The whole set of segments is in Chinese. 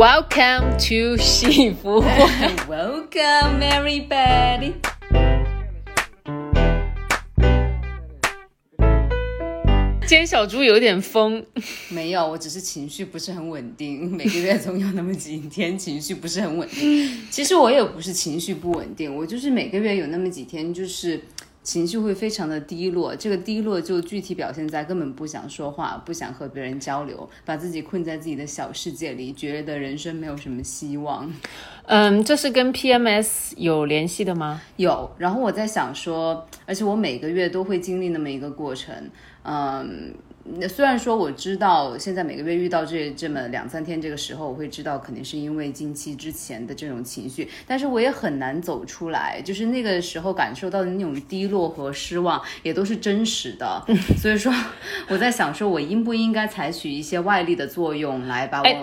Welcome to 幸福会。Welcome everybody。今天小猪有点疯，没有，我只是情绪不是很稳定，每个月总有那么几天情绪不是很稳定。其实我也不是情绪不稳定，我就是每个月有那么几天就是。情绪会非常的低落，这个低落就具体表现在根本不想说话，不想和别人交流，把自己困在自己的小世界里，觉得人生没有什么希望。嗯，这是跟 PMS 有联系的吗？有，然后我在想说，而且我每个月都会经历那么一个过程，嗯。虽然说我知道现在每个月遇到这这么两三天这个时候，我会知道肯定是因为经期之前的这种情绪，但是我也很难走出来，就是那个时候感受到的那种低落和失望也都是真实的。所以说我在想说，我应不应该采取一些外力的作用来把我，哎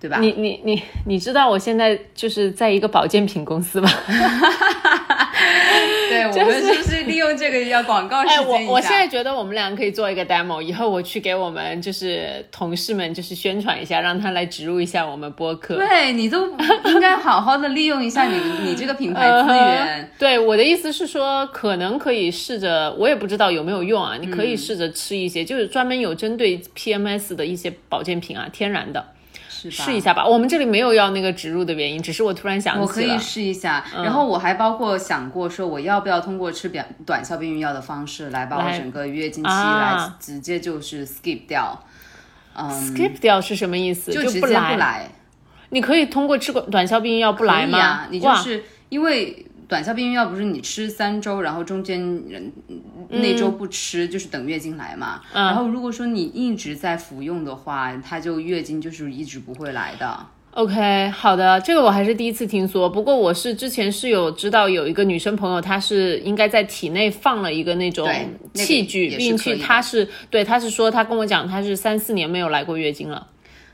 对吧？你你你你知道我现在就是在一个保健品公司吧？对，我们是不是利用这个要广告时哎？我我现在觉得我们俩可以做一个 demo，以后我去给我们就是同事们就是宣传一下，让他来植入一下我们播客。对你都应该好好的利用一下你 你这个品牌资源。呃对，我的意思是说，可能可以试着，我也不知道有没有用啊。你可以试着吃一些，就是专门有针对 PMS 的一些保健品啊，天然的，试一下吧。我们这里没有要那个植入的原因，只是我突然想起。我可以试一下，嗯然后我还包括想过说，我要不要通过吃短短效避孕药的方式来把我整个月经期啊来直接就是 skip 掉，嗯，skip 掉是什么意思？就直接不来。你可以通过吃短短效避孕药不来吗？啊，你就是因为。短效避孕药不是你吃三周，然后中间人那周不吃，就是等月经来嘛。嗯然后如果说你一直在服用的话，它就月经就是一直不会来的。OK，好的，这个我还是第一次听说。不过我是之前是有知道有一个女生朋友，她是应该在体内放了一个那种器具，并且她是对，她是说她跟我讲，她是三四年没有来过月经了。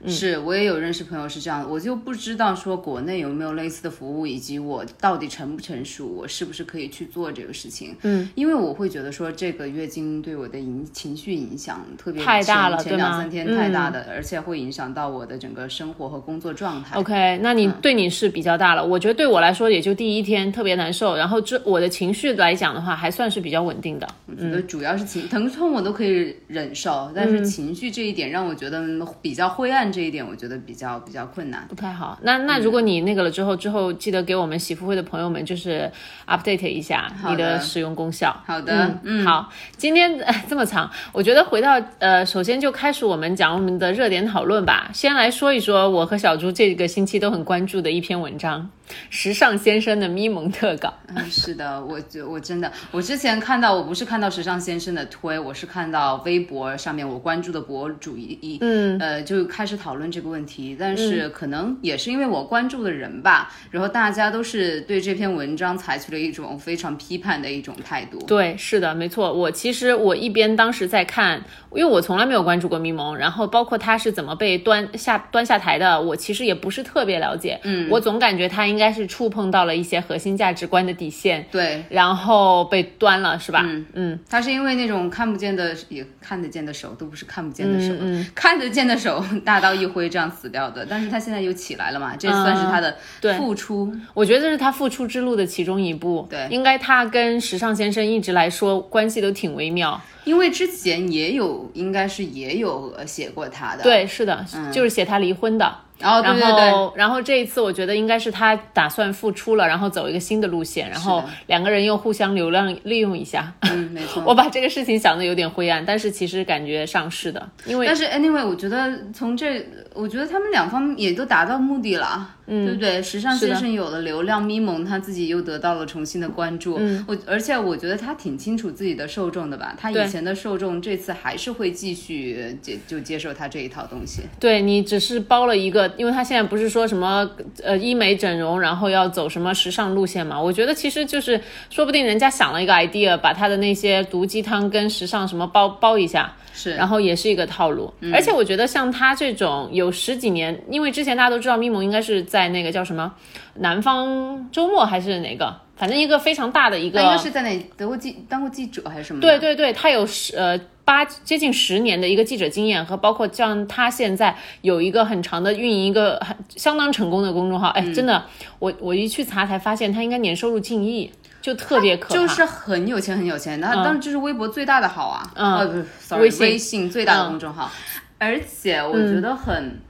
是我也有认识朋友是这样的，我就不知道说国内有没有类似的服务，以及我到底成不成熟，我是不是可以去做这个事情。嗯，因为我会觉得说这个月经对我的影情绪影响特别太大了前两三天太大的，而且会影响到我的整个生活和工作状态。OK，那你嗯对你是比较大了。我觉得对我来说也就第一天特别难受，然后这我的情绪来讲的话，还算是比较稳定的。我觉得主要是情疼痛我都可以忍受，但是情绪这一点让我觉得比较灰暗，这一点我觉得比较比较困难。不太好。那那如果你那个了之后，之后记得给我们喜福会的朋友们就是 update 一下你的使用功效。好的，嗯，好，今天、呃、这么长，我觉得回到呃，首先就开始我们讲我们的热点讨论吧。先来说一说我和小猪这个星期都很关注的一篇文章，时尚先生的咪蒙特稿。嗯，是的，我就我真的，我之前看到，我不是看到时尚先生的推，我是看到微博上面我关注的博主一一，嗯，呃，就开始讨论这个问题，但是可能也是因为我关注的人吧，然后大家都是对这篇文章采取了一种非常批判的一种态度。对，是的，没错。我其实我一边当时在看，因为我从来没有关注过咪蒙，然后包括他是怎么被端下端下台的，我其实也不是特别了解。嗯，我总感觉他应该是触碰到了一些核心价值观的底线，对，然后被端了，是吧？嗯嗯，他是因为那种看不见的也看得见的手，都不是看不见的手，嗯看得见的手大刀一挥这样死掉的，但是他现在又起来了嘛，这算是他的付出。我觉得这是他付出之路的其中一步。对应该他跟时尚先生一直来说关系都挺微妙。因为之前也有，应该是也有呃写过他的，对，是的，就是写他离婚的。然后对对然对，后，然后这一次我觉得应该是他打算复出了，然后走一个新的路线，然后两个人又互相流量利用一下。嗯，没错。我把这个事情想的有点灰暗，但是其实感觉上是的，因为但是 anyway，我觉得从这，我觉得他们两方也都达到目的了，嗯，对不对？时尚先生有了流量，咪蒙他自己又得到了重新的关注，嗯，我而且我觉得他挺清楚自己的受众的吧，他以前的受众这次还是会继续接就接受他这一套东西。对你只是包了一个，因为他现在不是说什么呃医美整容，然后要走什么时尚路线嘛？我觉得其实就是说不定人家想了一个 idea，把他的那些毒鸡汤跟时尚什么包包一下。是，然后也是一个套路，而且我觉得像他这种有十几年，因为之前大家都知道咪蒙应该是在那个叫什么南方周末还是哪个，反正一个非常大的一个，他应该是在哪得过记当过记者还是什么？对，对对，他有十呃八接近十年的一个记者经验，和包括像他现在有一个很长的运营一个很相当成功的公众号，哎，真的，我我一去查才发现他应该年收入近亿，就特别可怕。就是很有钱很有钱，那当然就是微博最大的好啊，嗯。呃不是，sorry，微信。微信最大的公众号，而且我觉得很。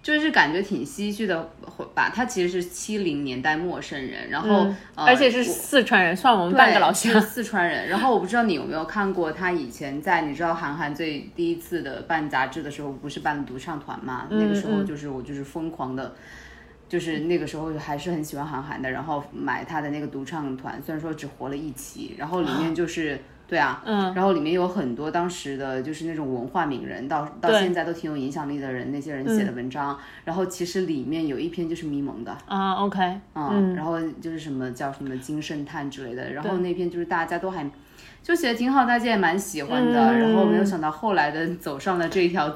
就是感觉挺唏嘘的，吧？他其实是七零年代陌生人，然后、呃而且是四川人，算我们半个老乡。四川人。然后我不知道你有没有看过他以前在你知道韩寒最第一次的办杂志的时候，不是办独唱团嘛？嗯那个时候就是我就是疯狂的。就是那个时候还是很喜欢韩寒的，然后买他的那个独唱团，虽然说只活了一期，然后里面 就是对啊，嗯，然后里面有很多当时的就是那种文化名人，到到现在都挺有影响力的人，那些人写的文章，然后其实里面有一篇就是迷蒙的，啊，OK，嗯，然后就是什么叫什么金圣叹之类的，然后那篇就是大家都还就写的挺好，大家也蛮喜欢的，嗯。然后没有想到后来的走上了这一条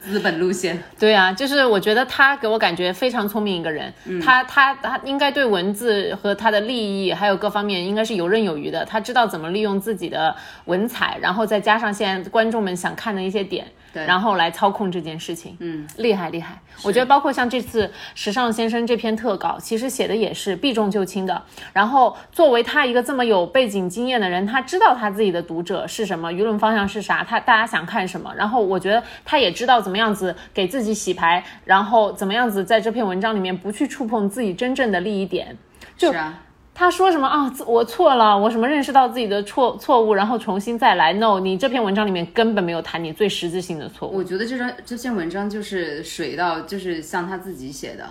资本路线，对啊，就是我觉得他给我感觉非常聪明一个人，他他他应该对文字和他的利益还有各方面应该是游刃有余的，他知道怎么利用自己的文采，然后再加上现在观众们想看的一些点，对然后来操控这件事情，嗯，厉害厉害。我觉得包括像这次《时尚先生》这篇特稿，其实写的也是避重就轻的。然后作为他一个这么有背景经验的人，他知道他自己的读者是什么，舆论方向是啥，他大家想看什么。然后我觉得他也知道怎么样子给自己洗牌，然后怎么样子在这篇文章里面不去触碰自己真正的利益点。是啊，他说什么啊？我错了，我什么认识到自己的错错误，然后重新再来。No，你这篇文章里面根本没有谈你最实质性的错误。我觉得这张这篇文章就是水到，就是像他自己写的，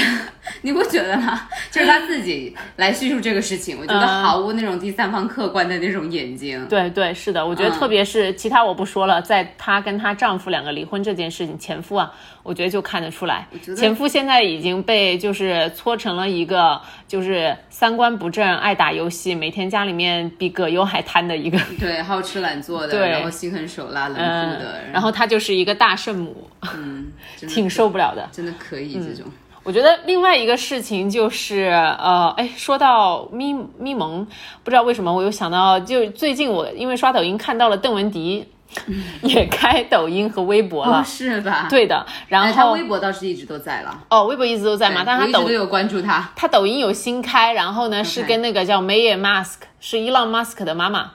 你不觉得吗？就是他自己来叙述这个事情，我觉得嗯毫无那种第三方客观的那种眼睛。对对，是的，我觉得特别是、其他我不说了，在她跟她丈夫两个离婚这件事情，前夫啊，我觉得就看得出来，前夫现在已经被就是搓成了一个就是三观不正、爱打游戏，每天家里面比葛优还贪的一个，对，好吃懒做的，对然后心狠手辣、冷酷嗯的，，然后他就是一个大圣母，嗯，挺受不了的。真的可以这种。我觉得另外一个事情就是，呃，哎，说到咪咪蒙，不知道为什么我又想到，就最近我因为刷抖音看到了邓文迪 也开抖音和微博了，哦，是吧？对的，然哎，他后微博倒是一直都在了，哦，微博一直都在嘛，但他抖我有关注他。他抖音有新开，然后呢是跟那个叫梅耶 Mask，是伊朗 Mask 的妈妈。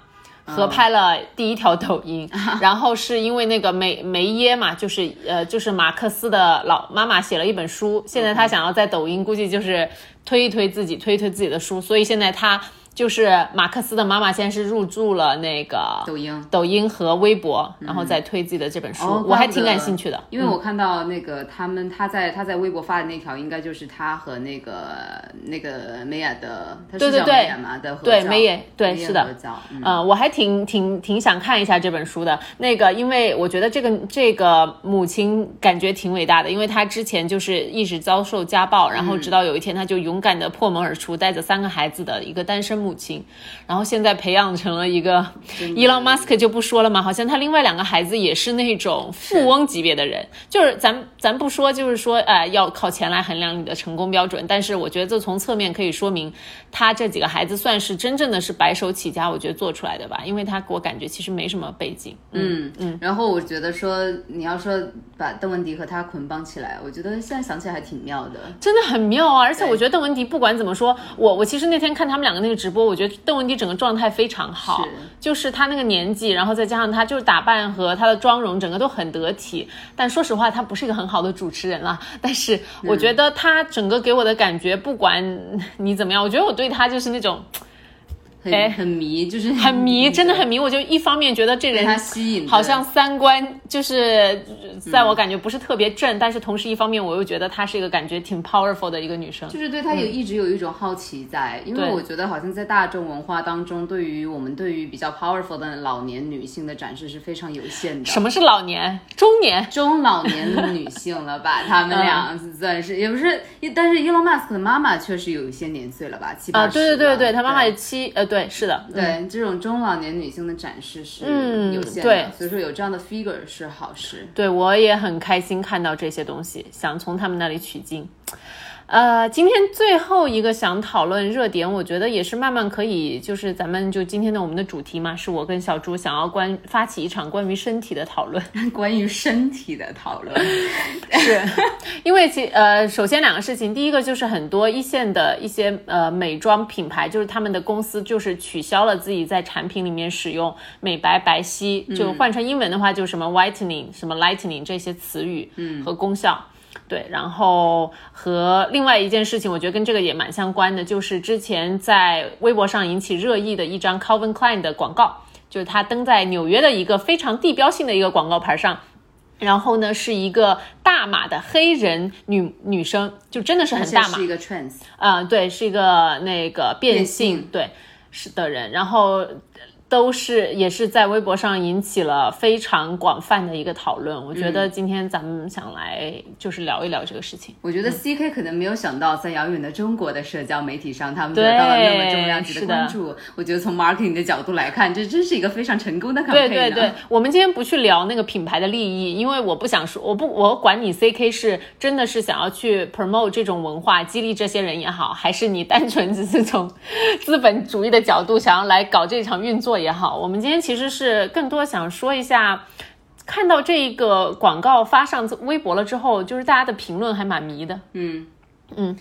合拍了第一条抖音，然后是因为那个梅梅耶嘛，就是呃就是马克思的老妈妈写了一本书，现在他想要在抖音估计就是推一推自己，推一推自己的书，所以现在他就是马克思的妈妈现在是入驻了那个抖音，抖音和微博，然后再推自己的这本书，哦我还挺感兴趣的。因为我看到那个他们他在他在微博发的那条，应该就是他和那个那个梅雅的，他是叫对对对。梅雅对梅耶对是的，嗯。呃，我还挺挺挺想看一下这本书的。那个，因为我觉得这个这个母亲感觉挺伟大的，因为她之前就是一直遭受家暴，然后直到有一天她就勇敢的破门而出，带着三个孩子的一个单身母亲，然后现在培养成了一个伊朗马斯克就不说了嘛，好像他另外两个孩子也是那种富翁级别的人，就是咱咱不说，就是说，呃，要靠钱来衡量你的成功标准，但是我觉得这从侧面可以说明他这几个孩子算是真正的是白手起家，我觉得做出来的吧，因为他给我感觉其实没什么背景，嗯嗯，然后我觉得说你要说把邓文迪和他捆绑起来，我觉得现在想起来还挺妙的。真的很妙啊！而且我觉得邓文迪不管怎么说，我我其实那天看他们两个那个直播，我觉得邓文迪整个状态非常好，是就是她那个年纪，然后再加上她就是打扮和她的妆容，整个都很得体。但说实话，她不是一个很好的主持人啦。但是我觉得她整个给我的感觉，不管你怎么样，我觉得我对她就是那种很、哎很迷，就是很迷，真的很迷。我就一方面觉得这人他人吸引，好像三观就是在我感觉不是特别正，但是同时一方面我又觉得她是一个感觉挺 powerful 的一个女生。就是对她有一直有一种好奇在，因为我觉得好像在大众文化当中，对于我们对于比较 powerful 的老年女性的展示是非常有限的。什么是老年、中年？中老年女性了吧？她们俩算是、也不是，但是 Elon Musk 的妈妈确实有一些年岁了吧，七八啊，十对对对对，她妈妈对也七呃，对，是的，对这种中老年女性的展示是嗯有限的，对所以说有这样的 figure 是好事。对我也很开心看到这些东西，想从他们那里取经。呃，今天最后一个想讨论热点，我觉得也是慢慢可以，就是咱们就今天的我们的主题嘛，是我跟小朱想要关发起一场关于身体的讨论，关于身体的讨论，是因为其呃，首先两个事情，第一个就是很多一线的一些呃美妆品牌，就是他们的公司就是取消了自己在产品里面使用美白白皙，就换成英文的话就什么 whitening 什么 lightening 这些词语和功效。对，然后和另外一件事情，我觉得跟这个也蛮相关的，就是之前在微博上引起热议的一张 Calvin Klein 的广告，就是他登在纽约的一个非常地标性的一个广告牌上，然后呢是一个大码的黑人女女生，就真的是很大码，是一个 trans，啊，对，是一个那个变性，对，是的人，然后。都是也是在微博上引起了非常广泛的一个讨论。我觉得今天咱们想来就是聊一聊这个事情。我觉得 C K 可能没有想到，在遥远的中国的社交媒体上，他们得到了那么重量级的关注。我觉得从 marketing 的角度来看，这真是一个非常成功的 campaign。对对对，我们今天不去聊那个品牌的利益，因为我不想说，我不我管你 C K 是真的是想要去 promote 这种文化，激励这些人也好，还是你单纯只是从资本主义的角度想要来搞这场运作。也好，我们今天其实是更多想说一下，看到这一个广告发上微博了之后，就是大家的评论还蛮迷的。嗯嗯，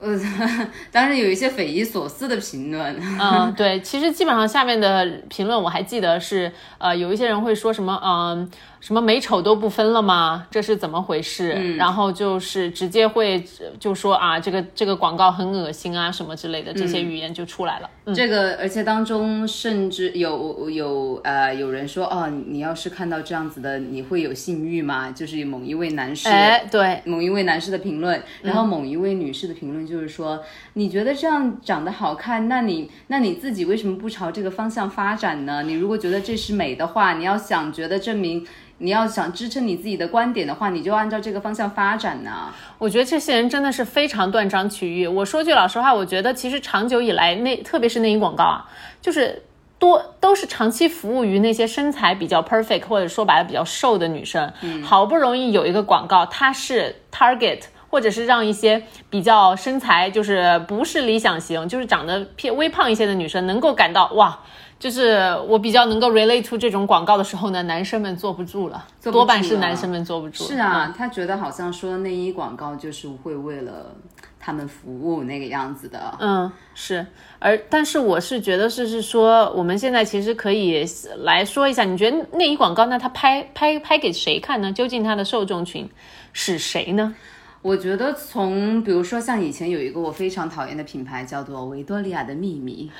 呃，当时有一些匪夷所思的评论。嗯，对，其实基本上下面的评论我还记得是，呃，有一些人会说什么，嗯。什么美丑都不分了吗？这是怎么回事？然后就是直接会就说啊，这个这个广告很恶心啊，什么之类的，这些语言就出来了。这个而且当中甚至有有呃有人说哦，你要是看到这样子的，你会有性欲吗？就是某一位男士，哎，对，某一位男士的评论，然后某一位女士的评论就是说，你觉得这样长得好看，那你那你自己为什么不朝这个方向发展呢？你如果觉得这是美的话，你要想觉得证明。你要想支撑你自己的观点的话，你就按照这个方向发展呢。我觉得这些人真的是非常断章取义。我说句老实话，我觉得其实长久以来，那特别是内衣广告啊，就是多都是长期服务于那些身材比较 perfect 或者说白了比较瘦的女生。嗯，好不容易有一个广告，它是 target 或者是让一些比较身材就是不是理想型，就是长得偏微胖一些的女生能够感到哇。就是我比较能够 relate to 这种广告的时候呢，男生们坐不住了，多半是男生们坐不住。是啊，他觉得好像说内衣广告就是会为了他们服务那个样子的。嗯，是。而但是我是觉得是是说，我们现在其实可以来说一下，你觉得内衣广告那他拍拍拍给谁看呢？究竟他的受众群是谁呢？我觉得从比如说像以前有一个我非常讨厌的品牌叫做维多利亚的秘密。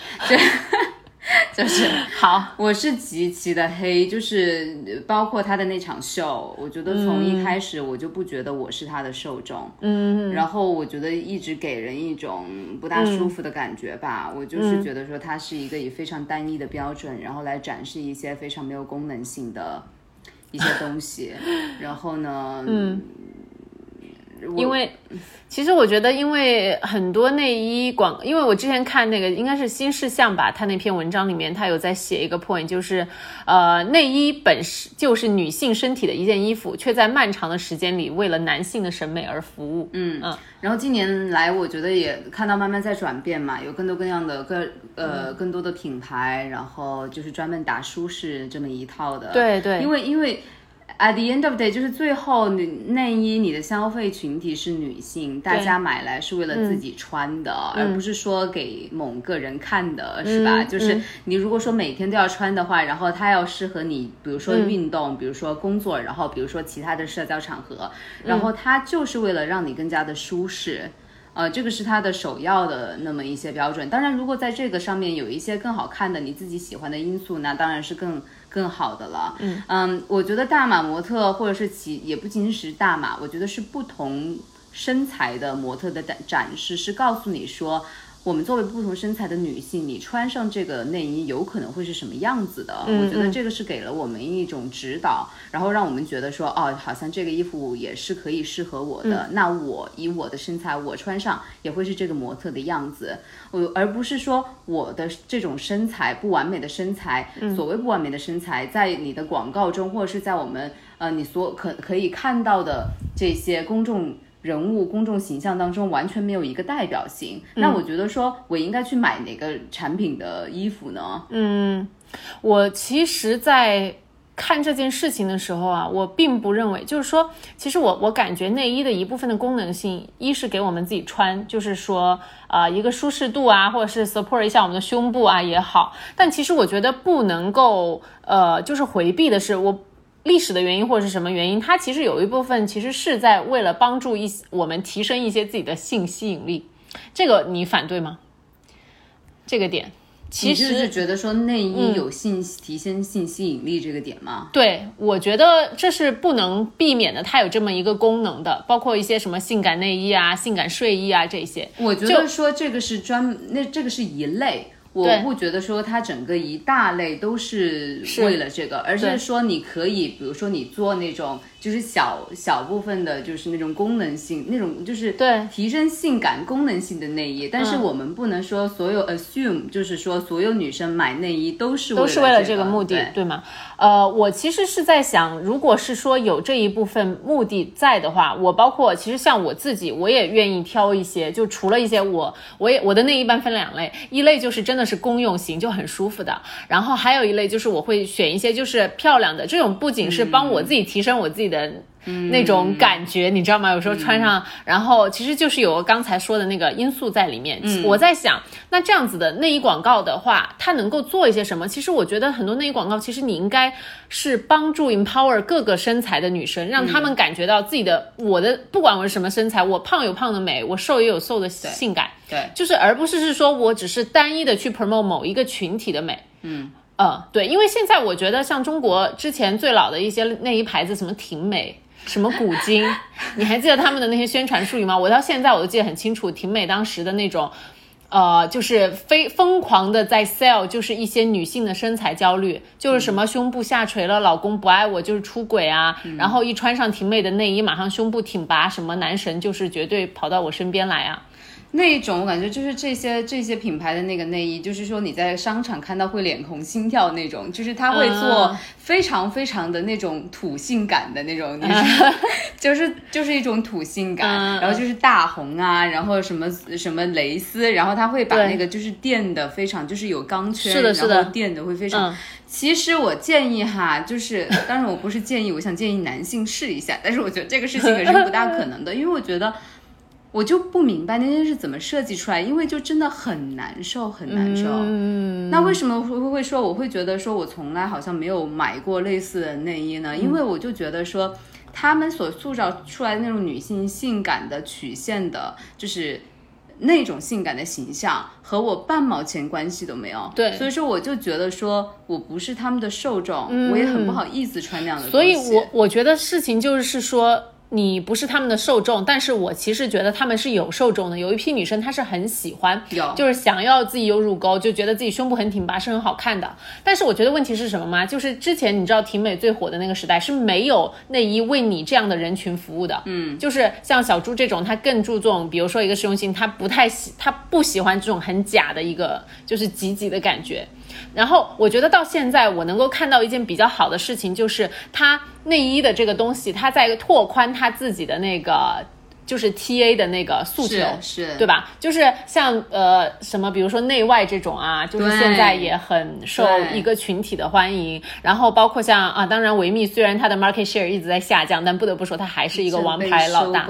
就是 好，我是极其的黑，就是包括他的那场秀，我觉得从一开始我就不觉得我是他的受众，嗯，然后我觉得一直给人一种不大舒服的感觉吧，我就是觉得说他是一个以非常单一的标准，然后来展示一些非常没有功能性的一些东西，然后呢，嗯。因为，其实我觉得，因为很多内衣广，因为我之前看那个应该是新事项吧，他那篇文章里面他有在写一个 point，就是，呃，内衣本是就是女性身体的一件衣服，却在漫长的时间里为了男性的审美而服务。嗯嗯。然后近年来，我觉得也看到慢慢在转变嘛，有更多各样的各呃更多的品牌，然后就是专门打舒适这么一套的。对对。因为因为。At the end of day，就是最后你内衣你的消费群体是女性，大家买来是为了自己穿的，而不是说给某个人看的，是吧？就是你如果说每天都要穿的话，然后它要适合你，比如说运动，比如说工作，然后比如说其他的社交场合，然后它就是为了让你更加的舒适，呃，这个是它的首要的那么一些标准。当然，如果在这个上面有一些更好看的你自己喜欢的因素，那当然是更。更好的了，嗯嗯，我觉得大码模特或者是其也不仅仅是大码，我觉得是不同身材的模特的展展示，是告诉你说。我们作为不同身材的女性，你穿上这个内衣有可能会是什么样子的？我觉得这个是给了我们一种指导，然后让我们觉得说，哦，好像这个衣服也是可以适合我的。那我以我的身材，我穿上也会是这个模特的样子。我而不是说我的这种身材不完美的身材，所谓不完美的身材，在你的广告中或者是在我们呃你所可可以看到的这些公众。人物公众形象当中完全没有一个代表性。那我觉得说我应该去买哪个产品的衣服呢？嗯，我其实，在。看这件事情的时候啊，我并不认为，就是说，其实我我感觉内衣的一部分的功能性，一是给我们自己穿，就是说啊一个舒适度啊，或者是 support 一下我们的胸部啊也好。但其实我觉得不能够呃，就是回避的是，我历史的原因或者是什么原因，它其实有一部分其实是在为了帮助一些我们提升一些自己的性吸引力。这个你反对吗？这个点？其实是觉得说内衣有性提升性吸引力这个点吗？对，我觉得这是不能避免的，它有这么一个功能的，包括一些什么性感内衣啊、性感睡衣啊这些。我觉得说这个是专，那这个是一类。我不觉得说它整个一大类都是为了这个，而是说你可以，比如说你做那种就是小小部分的，就是那种功能性那种，就是对提升性感功能性的内衣。但是我们不能说所有 assume 就是说所有女生买内衣都是都是为了这个目的，对吗？呃，我其实是在想，如果是说有这一部分目的在的话，我包括其实像我自己，我也愿意挑一些，就除了一些我我也我的内衣一般分两类，一类就是真的。是公用型就很舒服的，然后还有一类就是我会选一些就是漂亮的，这种不仅是帮我自己提升我自己的。那种感觉你知道吗？有时候穿上，然后其实就是有刚才说的那个因素在里面。我在想，那这样子的内衣广告的话，它能够做一些什么？其实我觉得很多内衣广告，其实你应该是帮助 empower 各个身材的女生，让她们感觉到自己的我的不管我是什么身材，我胖有胖的美，我瘦也有瘦的性感。对，就是而不是是说我只是单一的去 promote 某一个群体的美。嗯呃，对，因为现在我觉得像中国之前最老的一些内衣牌子，什么婷美。什么古今？你还记得他们的那些宣传术语吗？我到现在我都记得很清楚。婷美当时的那种，呃，就是非疯狂的在 sell，就是一些女性的身材焦虑，就是什么胸部下垂了，老公不爱我，就是出轨啊。然后一穿上婷美的内衣，马上胸部挺拔，什么男神就是绝对跑到我身边来啊。那一种我感觉就是这些这些品牌的那个内衣，就是说你在商场看到会脸红心跳那种，就是他会做非常非常的那种土性感的那种，就是就是一种土性感，然后就是大红啊，然后什么什么蕾丝，然后他会把那个就是垫的非常就是有钢圈，然后垫的会非常。其实我建议哈，就是当然我不是建议，我想建议男性试一下，但是我觉得这个事情也是不大可能的，因为我觉得。我就不明白那些是怎么设计出来，因为就真的很难受，很难受。嗯，那为什么会会说我会觉得说我从来好像没有买过类似的内衣呢？因为我就觉得说他们所塑造出来的那种女性性感的曲线的，就是那种性感的形象，和我半毛钱关系都没有。对，所以说我就觉得说我不是他们的受众，我也很不好意思穿那样的。所以我我觉得事情就是说。你不是他们的受众，但是我其实觉得他们是有受众的。有一批女生她是很喜欢，就是想要自己有乳沟，就觉得自己胸部很挺拔是很好看的。但是我觉得问题是什么吗？就是之前你知道挺美最火的那个时代是没有内衣为你这样的人群服务的。嗯，就是像小猪这种，他更注重，比如说一个实用性，他不太喜，他不喜欢这种很假的一个就是挤挤的感觉。然后我觉得到现在，我能够看到一件比较好的事情，就是它内衣的这个东西，它在拓宽它自己的那个就是 T A 的那个诉求，是对吧？就是像呃什么，比如说内外这种啊，就是现在也很受一个群体的欢迎。然后包括像啊，当然维密虽然它的 market share 一直在下降，但不得不说它还是一个王牌老大。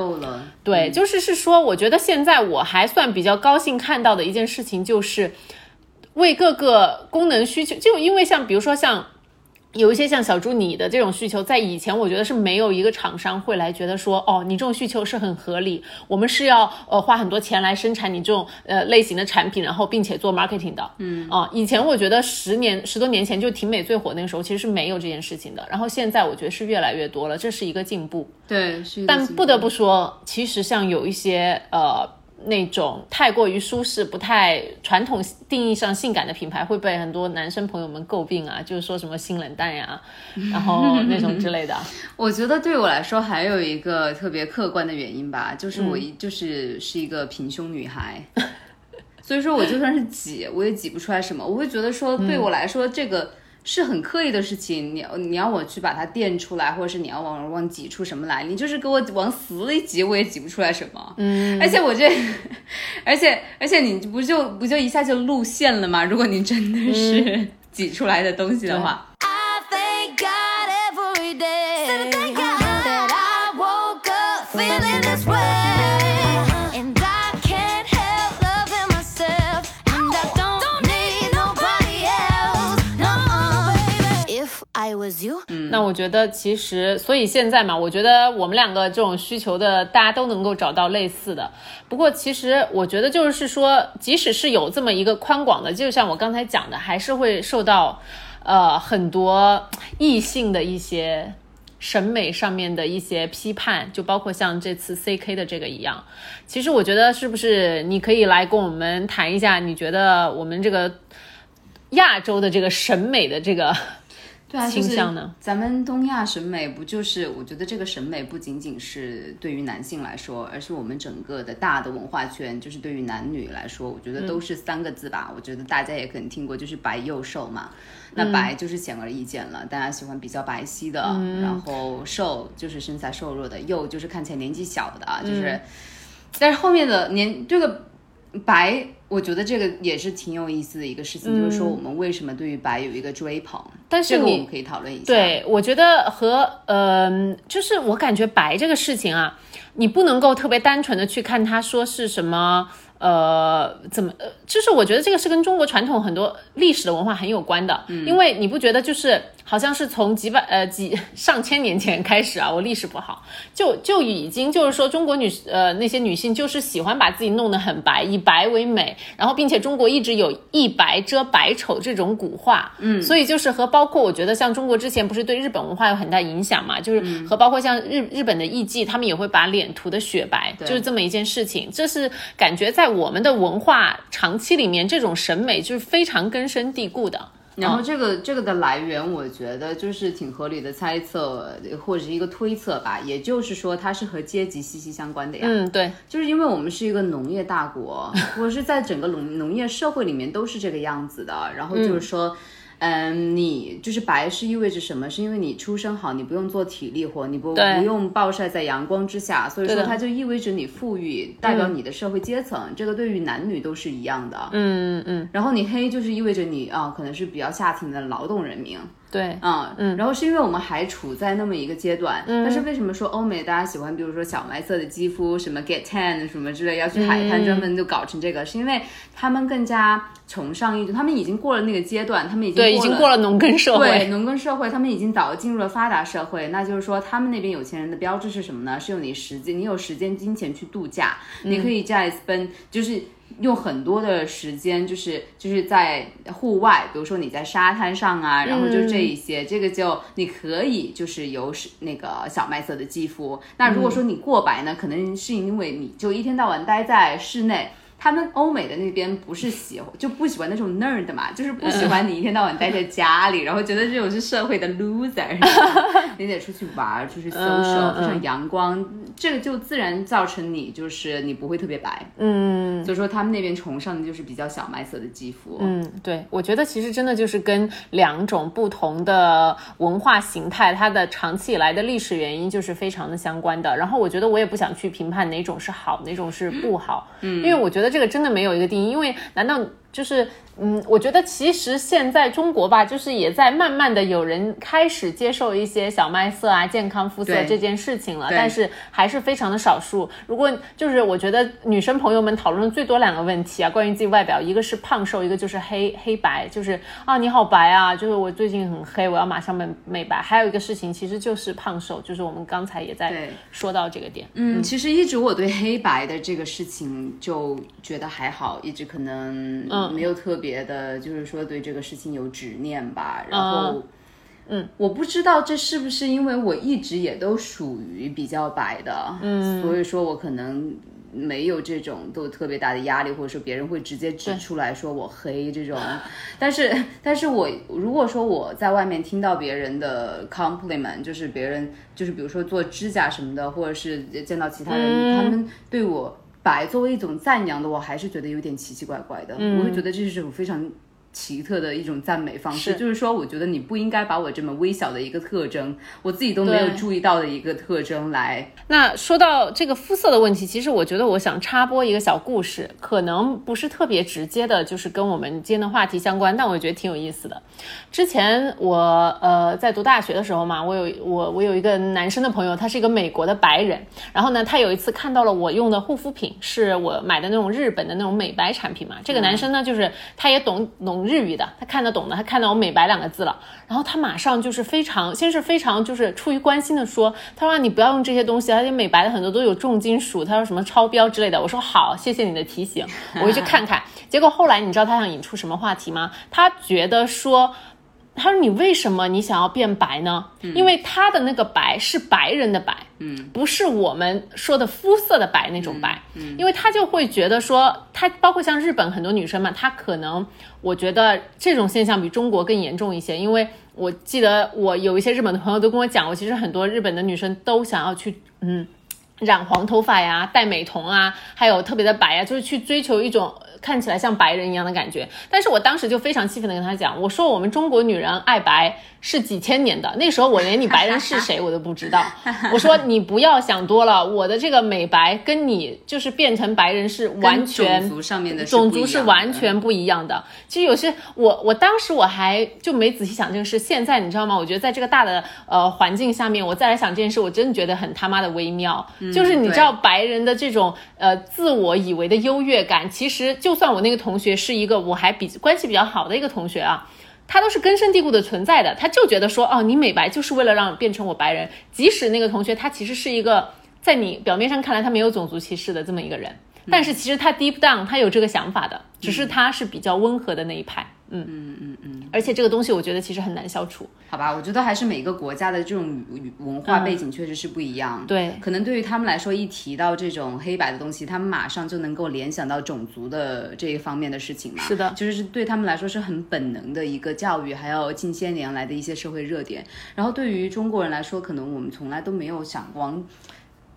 对，就是是说，我觉得现在我还算比较高兴看到的一件事情就是。为各个功能需求，就因为像比如说像有一些像小猪你的这种需求，在以前我觉得是没有一个厂商会来觉得说，哦，你这种需求是很合理，我们是要呃花很多钱来生产你这种呃类型的产品，然后并且做 marketing 的，嗯。啊，以前我觉得十年十多年前就挺美最火那个时候，其实是没有这件事情的，然后现在我觉得是越来越多了，这是一个进步，对，是，但不得不说，其实像有一些呃。那种太过于舒适、不太传统定义上性感的品牌，会被很多男生朋友们诟病啊，就是说什么性冷淡呀，然后那种之类的。我觉得对我来说还有一个特别客观的原因吧，就是我一就是是一个平胸女孩，所以说我就算是挤，我也挤不出来什么。我会觉得说，对我来说这个。是很刻意的事情，你你要我去把它垫出来，或者是你要往往挤出什么来，你就是给我往死里挤，我也挤不出来什么。嗯，而且我这，而且而且你不就不就一下就露馅了吗？如果你真的是挤出来的东西的话。那我觉得其实，所以现在嘛，我觉得我们两个这种需求的，大家都能够找到类似的。不过其实我觉得就是说，即使是有这么一个宽广的，就像我刚才讲的，还是会受到呃很多异性的一些审美上面的一些批判，就包括像这次 C K 的这个一样。其实我觉得是不是你可以来跟我们谈一下，你觉得我们这个亚洲的这个审美的这个。对啊，就是咱们东亚审美不就是？我觉得这个审美不仅仅是对于男性来说，而是我们整个的大的文化圈，就是对于男女来说，我觉得都是三个字吧。我觉得大家也可能听过，就是白幼瘦嘛。那白就是显而易见了，大家喜欢比较白皙的，然后瘦就是身材瘦弱的，幼就是看起来年纪小的，就是。但是后面的年这个白。我觉得这个也是挺有意思的一个事情，就是说我们为什么对于白有一个追捧，但是我们可以讨论一下。对，我觉得和呃，就是我感觉白这个事情啊，你不能够特别单纯的去看它说是什么。呃，怎么呃，就是我觉得这个是跟中国传统很多历史的文化很有关的，嗯，因为你不觉得就是好像是从几百呃几上千年前开始啊，我历史不好，就就已经就是说中国女呃那些女性就是喜欢把自己弄得很白，以白为美，然后并且中国一直有一白遮百丑这种古话，嗯，所以就是和包括我觉得像中国之前不是对日本文化有很大影响嘛，就是和包括像日日本的艺妓，他们也会把脸涂的雪白，就是这么一件事情，这是感觉在。我们的文化长期里面，这种审美就是非常根深蒂固的。然后这个这个的来源，我觉得就是挺合理的猜测或者是一个推测吧。也就是说，它是和阶级息息相关的呀。嗯，对，就是因为我们是一个农业大国，我是在整个农农业社会里面都是这个样子的。然后就是说。嗯，你就是白是意味着什么？是因为你出身好，你不用做体力活，你不不用暴晒在阳光之下，所以说它就意味着你富裕，代表你的社会阶层。这个对于男女都是一样的。嗯嗯嗯。然后你黑就是意味着你啊，可能是比较下层的劳动人民。对，嗯嗯，然后是因为我们还处在那么一个阶段，但是为什么说欧美大家喜欢，比如说小麦色的肌肤，什么 get tan 什么之类，要去海滩专门就搞成这个，是因为他们更加崇尚一种，他们已经过了那个阶段，他们已经对已经过了农耕社会，对农耕社会，他们已经早进入了发达社会，那就是说他们那边有钱人的标志是什么呢？是用你时间，你有时间金钱去度假，你可以在 spend 就是。用很多的时间，就是就是在户外，比如说你在沙滩上啊，然后就这一些，这个就你可以就是有是那个小麦色的肌肤。那如果说你过白呢，可能是因为你就一天到晚待在室内。他们欧美的那边不是喜就不喜欢那种 nerd 嘛，就是不喜欢你一天到晚待在家里，然后觉得这种是社会的 loser，你得出去玩，出去 social，非常阳光，这个就自然造成你就是你不会特别白，嗯，所以说他们那边崇尚的就是比较小麦色的肌肤，嗯，对，我觉得其实真的就是跟两种不同的文化形态，它的长期以来的历史原因就是非常的相关的。然后我觉得我也不想去评判哪种是好，哪种是不好，嗯，因为我觉得。这个真的没有一个定义，因为难道？就是，嗯，我觉得其实现在中国吧，就是也在慢慢的有人开始接受一些小麦色啊、健康肤色这件事情了，但是还是非常的少数。如果就是我觉得女生朋友们讨论的最多两个问题啊，关于自己外表，一个是胖瘦，一个就是黑黑白，就是啊你好白啊，就是我最近很黑，我要马上美美白。还有一个事情其实就是胖瘦，就是我们刚才也在说到这个点。嗯，其实一直我对黑白的这个事情就觉得还好，一直可能。没有特别的，就是说对这个事情有执念吧。然后，嗯，我不知道这是不是因为我一直也都属于比较白的，嗯，所以说我可能没有这种都特别大的压力，或者说别人会直接指出来说我黑这种。但是，但是我如果说我在外面听到别人的 compliment，就是别人就是比如说做指甲什么的，或者是见到其他人，他们对我。白作为一种赞扬的，我还是觉得有点奇奇怪怪的。我会觉得这是一种非常奇特的一种赞美方式，是。就是说，我觉得你不应该把我这么微小的一个特征，我自己都没有注意到的一个特征来。那说到这个肤色的问题，其实我觉得我想插播一个小故事，可能不是特别直接的，就是跟我们今天的话题相关，但我觉得挺有意思的。之前我呃在读大学的时候嘛，我有我我有一个男生的朋友，他是一个美国的白人，然后呢，他有一次看到了我用的护肤品，是我买的那种日本的那种美白产品嘛。这个男生呢，就是他也懂懂日语的，他看得懂的，他看到我美白两个字了，然后他马上就是非常，先是非常就是出于关心的说，他说你不要用这些东西，而且美白的很多都有重金属，他说什么超标之类的。我说好，谢谢你的提醒，我会去看看。结果后来你知道他想引出什么话题吗？他觉得说。他说：“你为什么你想要变白呢？因为他的那个白是白人的白，嗯，不是我们说的肤色的白那种白。嗯，因为他就会觉得说，他包括像日本很多女生嘛，她可能我觉得这种现象比中国更严重一些。因为我记得我有一些日本的朋友都跟我讲过，其实很多日本的女生都想要去嗯染黄头发呀、戴美瞳啊，还有特别的白呀，就是去追求一种看起来像白人一样的感觉。但是我当时就非常气愤的跟他讲，我说我们中国女人爱白是几千年的，那时候我连你白人是谁我都不知道。我说你不要想多了，我的这个美白跟你就是变成白人是完全 种族上面的是种族是完全不一样的。其实有些我我当时我还就没仔细想这个事，现在你知道吗？我觉得在这个大的呃环境下面，我再来想这件事，我真的觉得很他妈的微妙。就是你知道白人的这种呃自我以为的优越感，其实就就算我那个同学是一个我还比关系比较好的一个同学啊。他都是根深蒂固的存在的，他就觉得说，哦，你美白就是为了让变成我白人。即使那个同学他其实是一个在你表面上看来他没有种族歧视的这么一个人，但是其实他 deep down 他有这个想法的，只是他是比较温和的那一派。嗯嗯嗯嗯。而且这个东西我觉得其实很难消除。好吧，我觉得还是每个国家的这种文化背景确实是不一样。对可能对于他们来说，一提到这种黑白的东西，他们马上就能够联想到种族的这一方面的事情嘛。是的就是对他们来说是很本能的一个教育，还有近些年来的一些社会热点。然后对于中国人来说，可能我们从来都没有想往。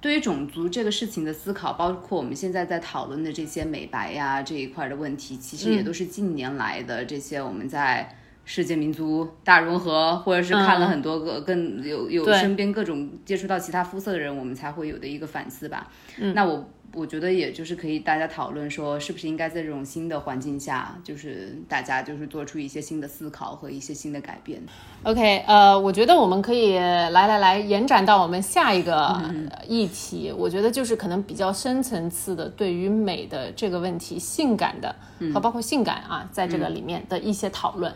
对于种族这个事情的思考，包括我们现在在讨论的这些美白呀这一块的问题，其实也都是近年来的这些我们在世界民族大融合，或者是看了很多个更有有身边各种接触到其他肤色的人，我们才会有的一个反思吧。嗯，那我我觉得也就是可以大家讨论说，是不是应该在这种新的环境下，就是大家就是做出一些新的思考和一些新的改变。OK，呃，我觉得我们可以来来来延展到我们下一个呃议题。我觉得就是可能比较深层次的对于美的这个问题，性感的和包括性感啊，在这个里面的一些讨论。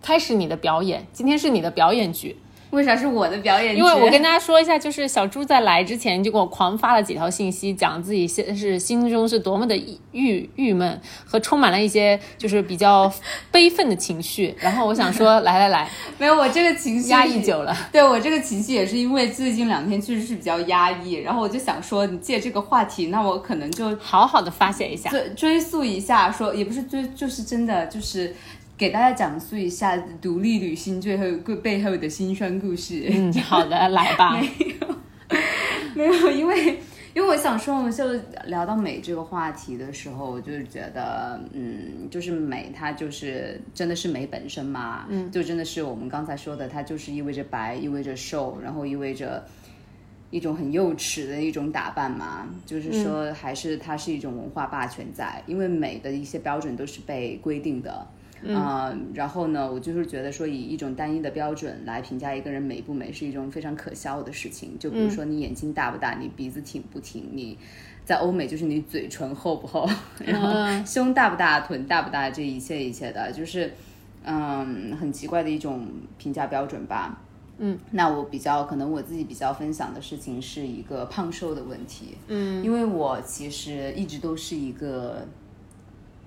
开始你的表演，今天是你的表演局。为啥是我的表演？因为我跟大家说一下，就是小猪在来之前就给我狂发了几条信息，讲自己现是心中是多么的郁郁闷和充满了一些就是比较悲愤的情绪。然后我想说，来来来，没有我这个情绪压抑久了。对我这个情绪也是因为最近两天确实是比较压抑，然后我就想说，你借这个话题，那我可能就好好的发泄一下。追追溯一下，说也不是追，就是真的就是。给大家讲述一下独立旅行最后背后的辛酸故事。嗯，好的，来吧。没有，没有因为因为我想说，我们就聊到美这个话题的时候，我就是觉得，嗯，就是美，它就是真的是美本身嘛，嗯，就真的是我们刚才说的，它就是意味着白，意味着瘦，然后意味着。一种很幼稚的一种打扮嘛，就是说，还是它是一种文化霸权在，因为美的一些标准都是被规定的，嗯、然后呢，我就是觉得说，以一种单一的标准来评价一个人美不美，是一种非常可笑的事情。就比如说，你眼睛大不大，你鼻子挺不挺，你在欧美就是你嘴唇厚不厚，然后胸大不大，臀大不大，这一切一切的，就是嗯，很奇怪的一种评价标准吧。嗯，那我比较可能我自己比较分享的事情是一个胖瘦的问题。嗯，因为我其实一直都是一个，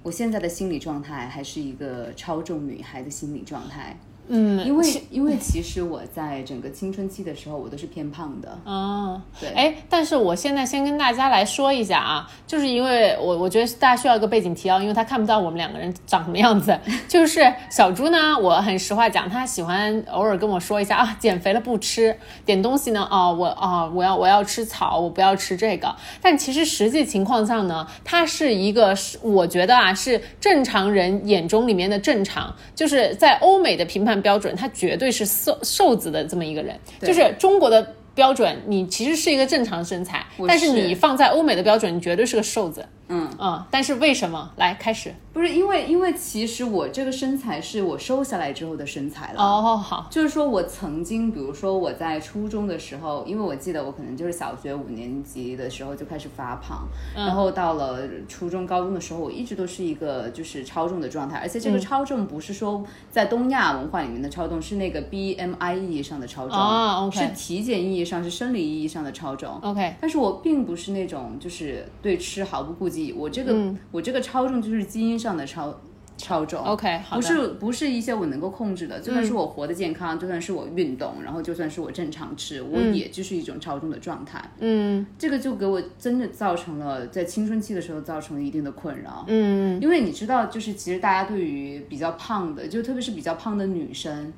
我现在的心理状态还是一个超重女孩的心理状态。嗯，因为因为其实我在整个青春期的时候，我都是偏胖的。哦，对哎，但是我现在先跟大家来说一下啊，就是因为我我觉得大家需要一个背景提要，因为他看不到我们两个人长什么样子。就是小猪呢，我很实话讲，他喜欢偶尔跟我说一下啊，减肥了不吃点东西呢，啊，我啊，我要我要吃草，我不要吃这个。但其实实际情况上呢，他是一个是我觉得啊，是正常人眼中里面的正常，就是在欧美的评判标准，他绝对是瘦瘦子的这么一个人，就是中国的。标准，你其实是一个正常身材，我但是是你放在欧美的标准，你绝对是个瘦子。嗯嗯，但是为什么？来开始。不是因为，因为其实我这个身材是我瘦下来之后的身材了。哦，好，就是说我曾经，比如说我在初中的时候，因为我记得我可能就是小学五年级的时候就开始发胖，然后到了初中、高中的时候，我一直都是一个就是超重的状态，而且这个超重不是说在东亚文化里面的超重，是那个 BMI 意义上的超重，哦，OK 是体检意义上是生理意义上的超重。OK，但是我并不是那种就是对吃毫不顾忌，我这个、我这个超重就是基因上的超超重。OK，好。不是不是一些我能够控制的，就算是我活得健康，就算是我运动，然后就算是我正常吃，我也就是一种超重的状态。嗯这个就给我真的造成了在青春期的时候造成了一定的困扰。嗯，因为你知道，就是其实大家对于比较胖的，就特别是比较胖的女生，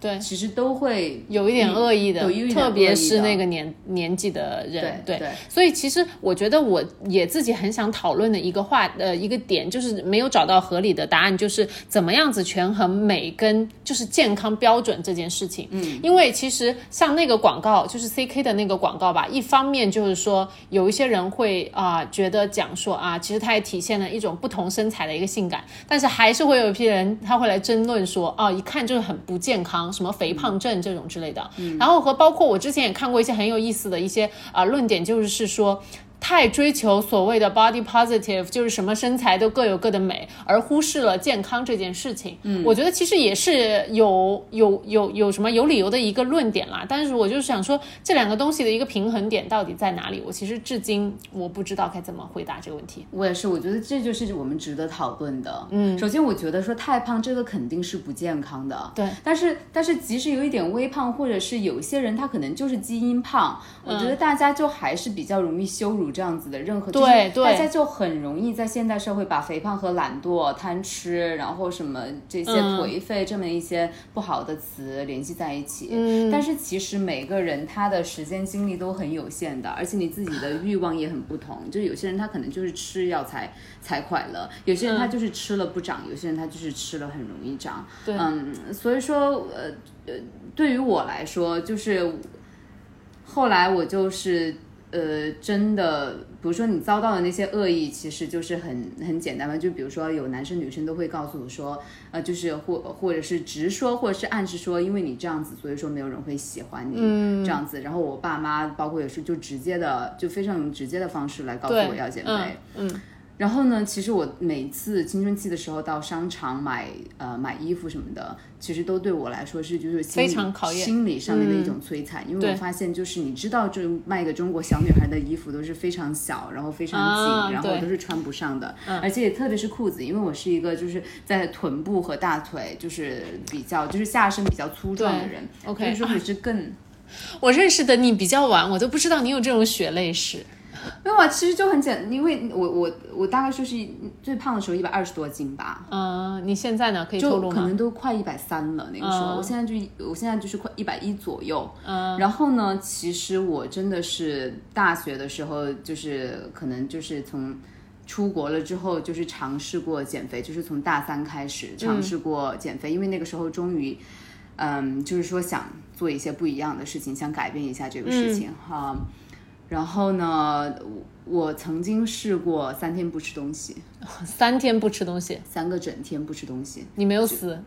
对，其实都会有一点恶意的，有一点特别是那个年年纪的人，对对。所以其实我觉得我也自己很想讨论的一个话，呃，一个点就是没有找到合理的答案，就是怎么样子权衡美跟就是健康标准这件事情。嗯，因为其实像那个广告，就是 CK 的那个广告吧，一方面就是说有一些人会啊、觉得讲说啊，其实它也体现了一种不同身材的一个性感，但是还是会有一批人他会来争论说，哦、一看就是很不健康，什么肥胖症这种之类的。然后和包括我之前也看过一些很有意思的一些啊、论点，就是说。太追求所谓的 body positive，就是什么身材都各有各的美，而忽视了健康这件事情。嗯，我觉得其实也是有有有有什么有理由的一个论点啦。但是我就是想说，这两个东西的一个平衡点到底在哪里？我其实至今我不知道该怎么回答这个问题。我也是，我觉得这就是我们值得讨论的。嗯，首先我觉得说太胖这个肯定是不健康的。对，但是但是即使有一点微胖，或者是有些人他可能就是基因胖，我觉得大家就还是比较容易羞辱这样子的任何。对就是对大家就很容易在现代社会把肥胖和懒惰、贪吃，然后什么这些颓废这么一些不好的词联系在一起。嗯，但是其实每个人他的时间精力都很有限的，而且你自己的欲望也很不同。就有些人他可能就是吃药才才快乐，有些人他就是吃了不长，有些人他就是吃了很容易长。对嗯，所以说呃呃，对于我来说，就是后来我就是。呃，真的，比如说你遭到的那些恶意，其实就是很很简单嘛。就比如说有男生女生都会告诉我说，呃，就是或或者是直说，或者是暗示说，因为你这样子，所以说没有人会喜欢你、嗯这样子。然后我爸妈包括也是就直接的，就非常用直接的方式来告诉我要减肥。嗯嗯然后呢，其实我每次青春期的时候到商场买呃买衣服什么的，其实都对我来说是就是心理非常考验嗯心理上面的一种摧残，因为我发现就是你知道，就卖给中国小女孩的衣服都是非常小，然后非常紧，啊然后都是穿不上的，而且特别是裤子，因为我是一个就是在臀部和大腿就是比较就是下身比较粗壮的人 OK 所以说你是更。我认识的你比较晚，我都不知道你有这种血泪史。没有啊，其实就很简，因为我我我大概就是最胖的时候一百二十多斤吧，嗯、你现在呢？可以透就露吗？可能都快一百三了那个时候，嗯我现在就我现在就是快一百一左右。嗯，然后呢，其实我真的是大学的时候，就是可能就是从出国了之后，就是尝试过减肥，就是从大三开始尝试过减肥，因为那个时候终于。嗯，就是说想做一些不一样的事情，想改变一下这个事情哈、然后呢，我我曾经试过三天不吃东西，三天不吃东西，三个整天不吃东西，你没有死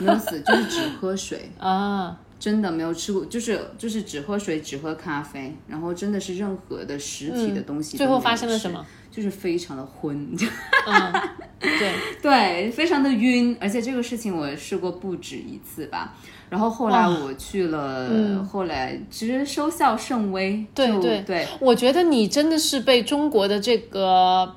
没有死，就是只喝水。啊？真的没有吃过，就是就是只喝水，只喝咖啡，然后真的是任何的实体的东西、嗯最后发生了什么？就是非常的昏，嗯，对，对，非常的晕，而且这个事情我试过不止一次吧。然后后来我去了，后来其实收效甚微，嗯对对对，我觉得你真的是被中国的这个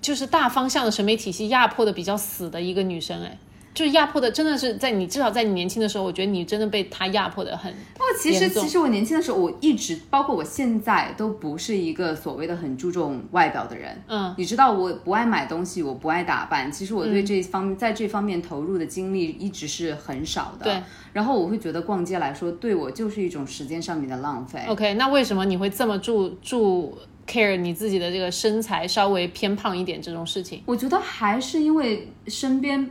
就是大方向的审美体系压迫的比较死的一个女生哎。就是压迫的，真的是在你至少在你年轻的时候，我觉得你真的被他压迫的很。哦，其实其实我年轻的时候，我一直包括我现在都不是一个所谓的很注重外表的人。嗯，你知道我不爱买东西，我不爱打扮，其实我对这方在这方面投入的精力一直是很少的。对，然后我会觉得逛街来说，对我就是一种时间上面的浪费。OK，那为什么你会这么注注 care 你自己的这个身材稍微偏胖一点这种事情？我觉得还是因为身边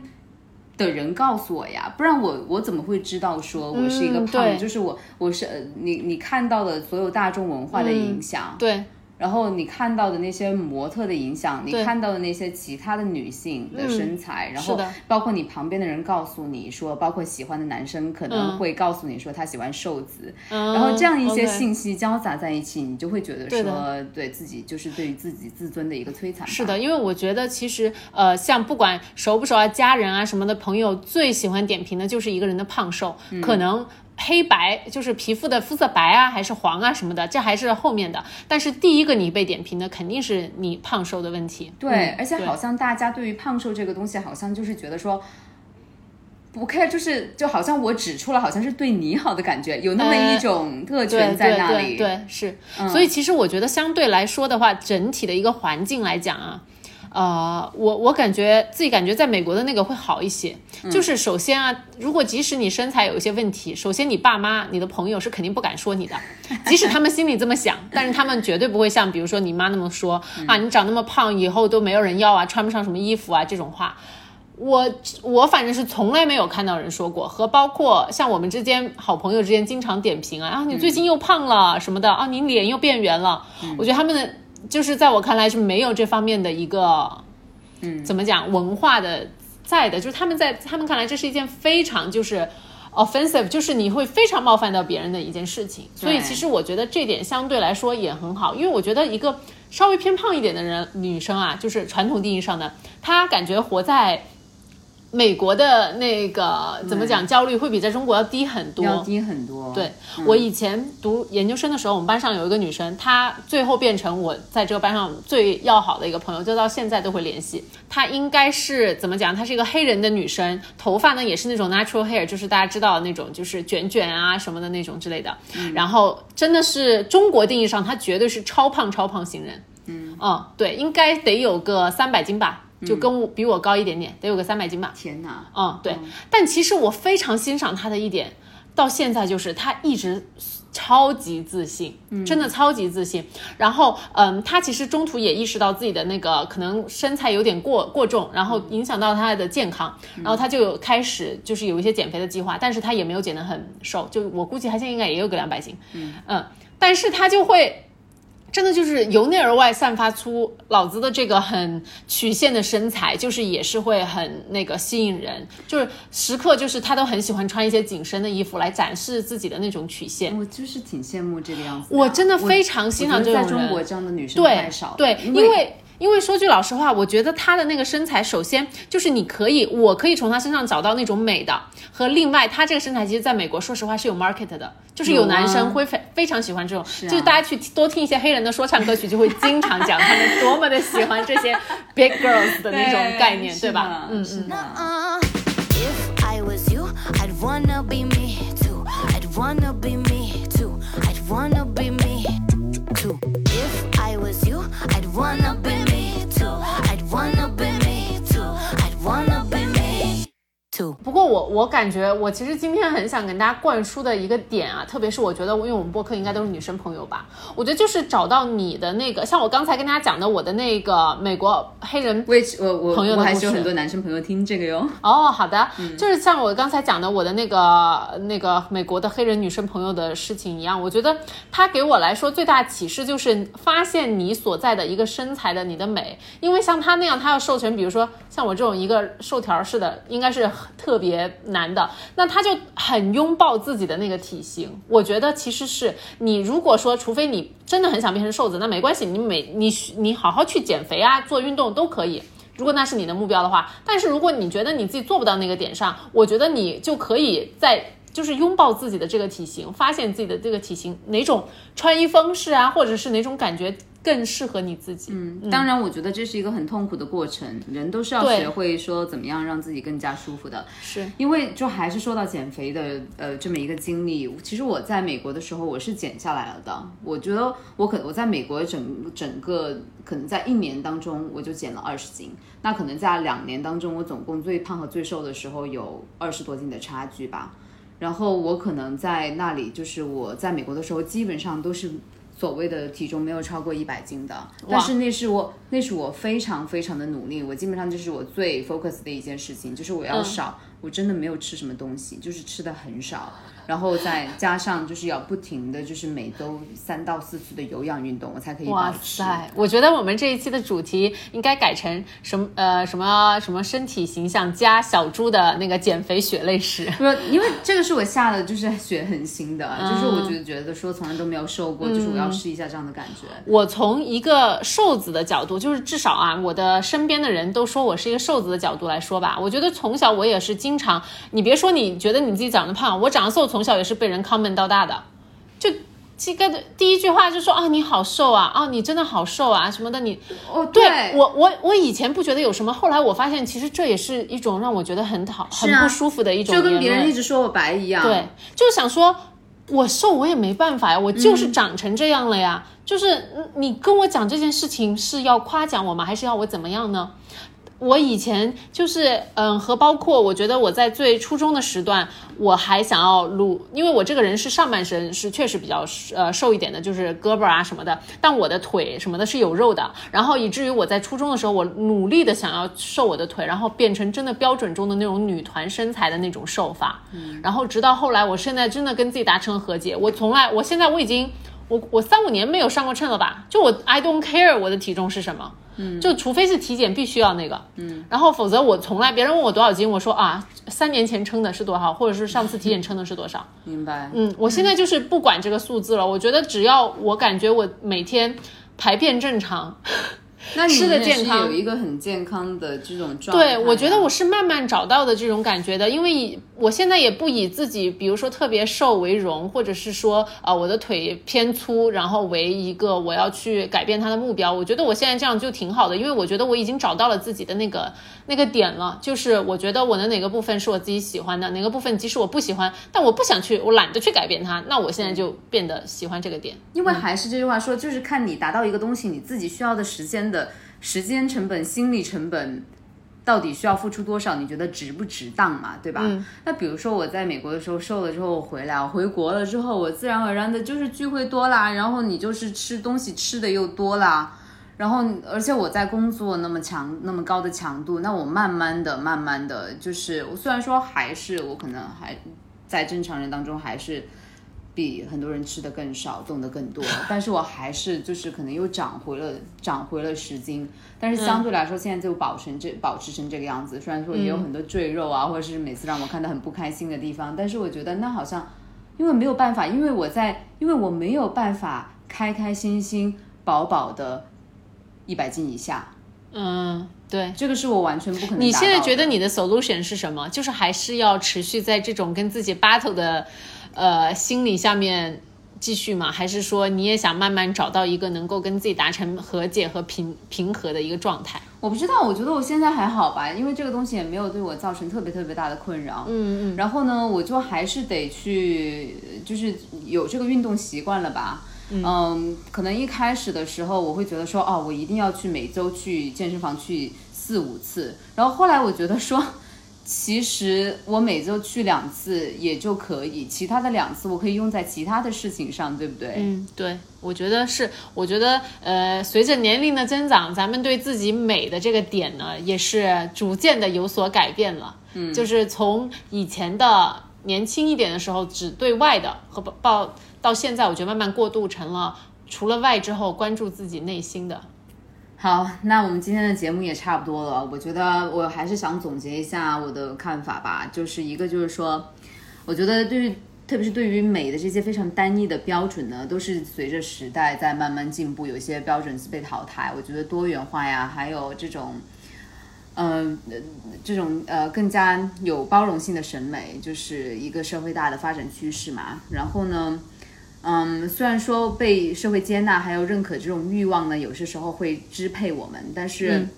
的人告诉我呀，不然我我怎么会知道说我是一个嗯胖？嗯就是我我是呃你你看到的所有大众文化的影响，对，然后你看到的那些模特的影响，你看到的那些其他的女性的身材，然后包括你旁边的人告诉你说，包括喜欢的男生可能嗯会告诉你说他喜欢瘦子，嗯，然后这样一些信息交杂在一起，你就会觉得说，对自己就是对于自己自尊的一个摧残。是的，因为我觉得其实呃，像不管熟不熟啊，家人啊什么的朋友，最喜欢点评的就是一个人的胖瘦，嗯可能。黑白就是皮肤的肤色白啊，还是黄啊什么的，这还是后面的。但是第一个你被点评的肯定是你胖瘦的问题。对，嗯而且好像大家对于胖瘦这个东西，好像就是觉得说。不 care，就是就好像我指出了，好像是对你好的感觉，有那么一种特权在那里。对对对，是。所以其实我觉得相对来说的话，整体的一个环境来讲啊。呃，我我感觉自己感觉在美国的那个会好一些，就是首先啊，如果即使你身材有一些问题，首先你爸妈、你的朋友是肯定不敢说你的，即使他们心里这么想，但是他们绝对不会像比如说你妈那么说啊，你长那么胖，以后都没有人要啊，穿不上什么衣服啊这种话。我我反正是从来没有看到人说过，和包括像我们之间好朋友之间经常点评啊，啊你最近又胖了什么的啊，你脸又变圆了，我觉得他们的就是在我看来是没有这方面的一个，嗯，怎么讲文化的在的，就是他们在他们看来这是一件非常就是。offensive 就是你会非常冒犯到别人的一件事情，所以其实我觉得这点相对来说也很好，因为我觉得一个稍微偏胖一点的人女生啊，就是传统定义上的，她感觉活在美国的那个怎么讲焦虑会比在中国要低很多，要低很多。对、我以前读研究生的时候，我们班上有一个女生，她最后变成我在这个班上最要好的一个朋友，就到现在都会联系。她应该是怎么讲？她是一个黑人的女生，头发呢也是那种 natural hair，就是大家知道的那种，就是卷卷啊什么的那种之类的。然后真的是中国定义上，她绝对是超胖超胖型人。嗯对，应该得有个三百斤吧。就跟我比我高一点点，得有个三百斤吧。天哪，嗯，对。但其实我非常欣赏他的一点，到现在就是他一直超级自信，真的超级自信。然后，嗯，他其实中途也意识到自己的那个可能身材有点过过重，然后影响到他的健康，然后他就有开始就是有一些减肥的计划，但是他也没有减得很瘦，就我估计他现在应该也有个两百斤，嗯但是他就会。真的就是由内而外散发出老子的这个很曲线的身材，就是也是会很那个吸引人，就是时刻就是他都很喜欢穿一些紧身的衣服来展示自己的那种曲线。我就是挺羡慕这个样子的。我真的非常欣赏这种人。在中国这样的女生对太少了。对，因因为因为说句老实话，我觉得她的那个身材，首先就是你可以，我可以从她身上找到那种美的，和另外她这个身材，其实在美国，说实话是有 market 的，就是有男生会非非常喜欢这种，啊就是大家去多听一些黑人的说唱歌曲，就会经常讲他们多么的喜欢这些 big girls 的那种概念，对吧？嗯嗯。是的。Uh, if I was you, I'd wanna be me too. I'd wanna be me too. I'd wanna be me too. Wanna be me 不过我我感觉我其实今天很想跟大家灌输的一个点啊，特别是我觉得，因为我们播客应该都是女生朋友吧，我觉得就是找到你的那个，像我刚才跟大家讲的，我的那个美国黑人我也我我朋友的故事我还是有很多男生朋友听这个哟。哦，好的，就是像我刚才讲的我的那个那个美国的黑人女生朋友的事情一样，我觉得她给我来说最大启示就是发现你所在的一个身材的你的美，因为像她那样，她要瘦成，比如说像我这种一个瘦条似的，应该是特别难的，那他就很拥抱自己的那个体型。我觉得其实是你如果说，除非你真的很想变成瘦子，那没关系，你每你你好好去减肥啊，做运动都可以。如果那是你的目标的话，但是如果你觉得你自己做不到那个点上，我觉得你就可以在就是拥抱自己的这个体型，发现自己的这个体型哪种穿衣方式啊，或者是哪种感觉更适合你自己。嗯，当然，我觉得这是一个很痛苦的过程，人都是要学会说怎么样让自己更加舒服的。是，因为就还是说到减肥的呃这么一个经历，其实我在美国的时候我是减下来了的。我觉得我可我在美国整整个可能在一年当中我就减了二十斤，那可能在两年当中我总共最胖和最瘦的时候有二十多斤的差距吧。然后我可能在那里就是我在美国的时候基本上都是。所谓的体重没有超过一百斤的，但是那是我那是我非常非常的努力，我基本上就是我最 focus 的一件事情，就是我要少，我真的没有吃什么东西，就是吃的很少，然后再加上就是要不停的就是每周三到四次的有氧运动，我才可以保哇。塞！我觉得我们这一期的主题应该改成什么呃什么什么身体形象加小猪的那个减肥血泪史。因为这个是我下的就是 血很腥的，嗯就是我觉得觉得说从来都没有瘦过，就是我要试一下这样的感觉。我从一个瘦子的角度，就是至少啊，我的身边的人都说我是一个瘦子的角度来说吧，我觉得从小我也是经常，你别说你觉得你自己长得胖，我长得瘦，从小也是被人 comment 到大的，就。这个的第一句话就说啊你好瘦啊啊你真的好瘦啊什么的你哦，对我我我以前不觉得有什么，后来我发现其实这也是一种让我觉得很讨很啊不舒服的一种就跟别人一直说我白一样。对，就是想说，我瘦我也没办法呀，我就是长成这样了呀。就是嗯你跟我讲这件事情是要夸奖我吗？还是要我怎么样呢？我以前就是嗯，和包括我觉得我在最初中的时段，我还想要撸，因为我这个人是上半身是确实比较呃瘦一点的，就是胳膊啊什么的，但我的腿什么的是有肉的，然后以至于我在初中的时候，我努力的想要瘦我的腿，然后变成真的标准中的那种女团身材的那种瘦法，然后直到后来，我现在真的跟自己达成和解，我从来，我现在我已经。我我三五年没有上过秤了吧？就我 I don't care 我的体重是什么，嗯，就除非是体检必须要那个，嗯，然后否则我从来别人问我多少斤，我说啊，三年前称的是多少，或者是上次体检称的是多少，明白。嗯，我现在就是不管这个数字了，我觉得只要我感觉我每天排便正常，那你吃得也是健康有一个很健康的这种状态啊。对，我觉得我是慢慢找到的这种感觉的，因为以我现在也不以自己，比如说特别瘦为荣，或者是说呃我的腿偏粗，然后为一个我要去改变它的目标。我觉得我现在这样就挺好的，因为我觉得我已经找到了自己的那个那个点了，就是我觉得我的哪个部分是我自己喜欢的，哪个部分即使我不喜欢，但我不想去，我懒得去改变它，那我现在就变得喜欢这个点。因为还是这句话说，就是看你达到一个东西，你自己需要的时间的时间成本、心理成本，到底需要付出多少？你觉得值不值当嘛？对吧？那比如说我在美国的时候瘦了之后我回来，我回国了之后，我自然而然的就是聚会多啦，然后你就是吃东西吃的又多啦。然后，而且我在工作那么强、那么高的强度，那我慢慢的、慢慢的，就是我虽然说还是我可能还在正常人当中还是比很多人吃的更少，动的更多，但是我还是就是可能又长回了长回了十斤，但是相对来说现在就保持这保持成这个样子。虽然说也有很多赘肉啊，或者是每次让我看到很不开心的地方，但是我觉得那好像因为没有办法，因为我在因为我没有办法开开心心饱饱的一百斤以下，嗯，对。这个是我完全不可能。你现在觉得你的 solution 是什么？就是还是要持续在这种跟自己 battle 的呃心理下面继续吗？还是说你也想慢慢找到一个能够跟自己达成和解和平平和的一个状态？我不知道，我觉得我现在还好吧，因为这个东西也没有对我造成特别特别大的困扰。嗯嗯。然后呢，我就还是得去，就是有这个运动习惯了吧。嗯，可能一开始的时候我会觉得说，哦，我一定要去每周去健身房去四五次。然后后来我觉得说，其实我每周去两次也就可以，其他的两次我可以用在其他的事情上，对不对？嗯，对，我觉得是，我觉得呃，随着年龄的增长，咱们对自己美的这个点呢，也是逐渐的有所改变了。嗯，就是从以前的年轻一点的时候，只对外的和报到现在，我觉得慢慢过渡成了除了外之后，关注自己内心的。好，那我们今天的节目也差不多了。我觉得我还是想总结一下我的看法吧，就是一个就是说，我觉得对于特别是对于美的这些非常单一的标准呢，都是随着时代在慢慢进步，有一些标准被淘汰。我觉得多元化呀，还有这种。嗯、这种呃更加有包容性的审美，就是一个社会大的发展趋势嘛。然后呢，嗯，虽然说被社会接纳还有认可这种欲望呢，有些时候会支配我们，但是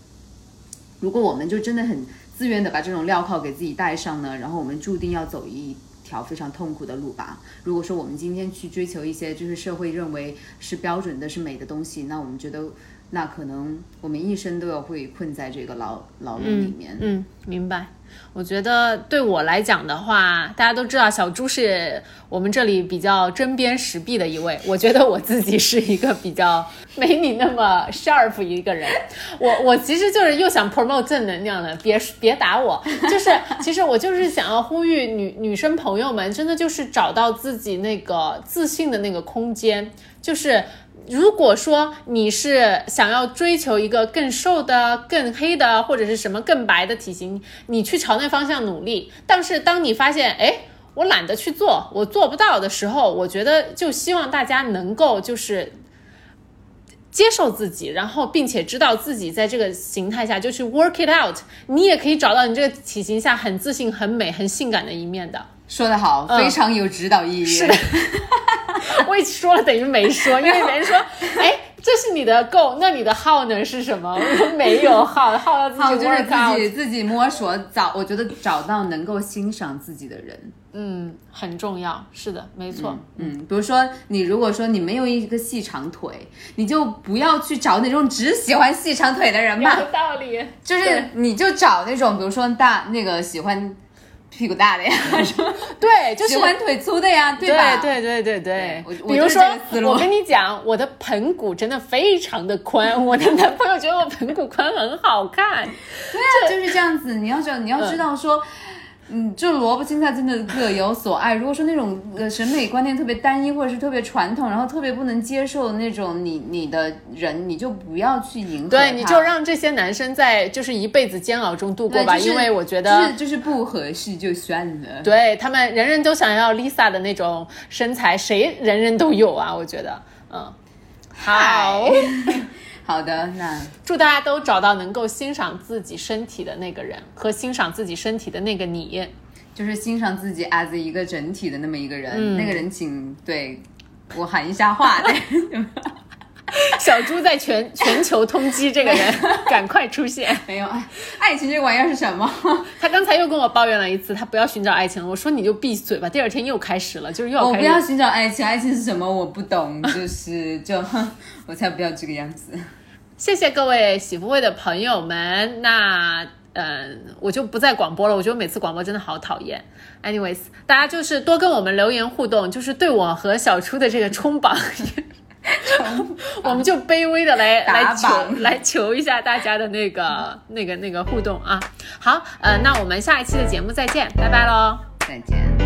如果我们就真的很自愿的把这种镣铐给自己戴上呢，然后我们注定要走一条非常痛苦的路吧。如果说我们今天去追求一些就是社会认为是标准的、是美的东西，那我们觉得那可能我们一生都要会困在这个牢牢笼里面。嗯，明白。我觉得对我来讲的话，大家都知道小猪是我们这里比较针砭时弊的一位。我觉得我自己是一个比较没你那么 sharp 一个人。我我其实就是又想 promote 正能量的，别别打我。就是其实我就是想要呼吁女女生朋友们，真的就是找到自己那个自信的那个空间，就是。如果说你是想要追求一个更瘦的、更黑的，或者是什么更白的体型，你去朝那方向努力。但是当你发现，哎，我懒得去做，我做不到的时候，我觉得就希望大家能够就是接受自己，然后并且知道自己在这个形态下就去 work it out。你也可以找到你这个体型下很自信、很美、很性感的一面的。说得好，非常有指导意义。是的。我说了等于没说，因为别人说，哎，这是你的 go，那你的号呢是什么？我 说没有号，号要自己就是自己自己摸索找，我觉得找到能够欣赏自己的人，嗯，很重要。是的，没错。嗯，比如说你如果说你没有一个细长腿，你就不要去找那种只喜欢细长腿的人嘛。有道理。就是你就找那种，比如说大那个喜欢。屁股大的呀，对，就喜欢腿粗的呀，对吧？对对对对对。比如说，我跟你讲，我的盆骨真的非常的宽，我的男朋友觉得我盆骨宽很好看。对啊，就是这样子。你要知道，你要知道说。嗯，就萝卜青菜真的各有所爱。如果说那种呃审美观念特别单一，或者是特别传统，然后特别不能接受那种你你的人，你就不要去迎合对，你就让这些男生在就是一辈子煎熬中度过吧。因为我觉得就是就是不合适就算了。对他们人人都想要 Lisa 的那种身材，谁人人都有啊？我觉得，嗯，好。好的，那祝大家都找到能够欣赏自己身体的那个人和欣赏自己身体的那个你，就是欣赏自己 as 一个整体的那么一个人。那个人请对我喊一下话。小猪在全全球通缉这个人，赶快出现！没有爱，爱情这玩意儿是什么？他刚才又跟我抱怨了一次，他不要寻找爱情了。我说你就闭嘴吧。第二天又开始了，就是又要。我不要寻找爱情，爱情是什么？我不懂，就是就哼，我才不要这个样子。谢谢各位喜福会的朋友们，那嗯，我就不再广播了。我觉得每次广播真的好讨厌。Anyways，大家就是多跟我们留言互动，就是对我和小初的这个冲榜。我们就卑微的来来求来求一下大家的那个那个那个互动啊！好，呃，那我们下一期的节目再见，拜拜喽，再见。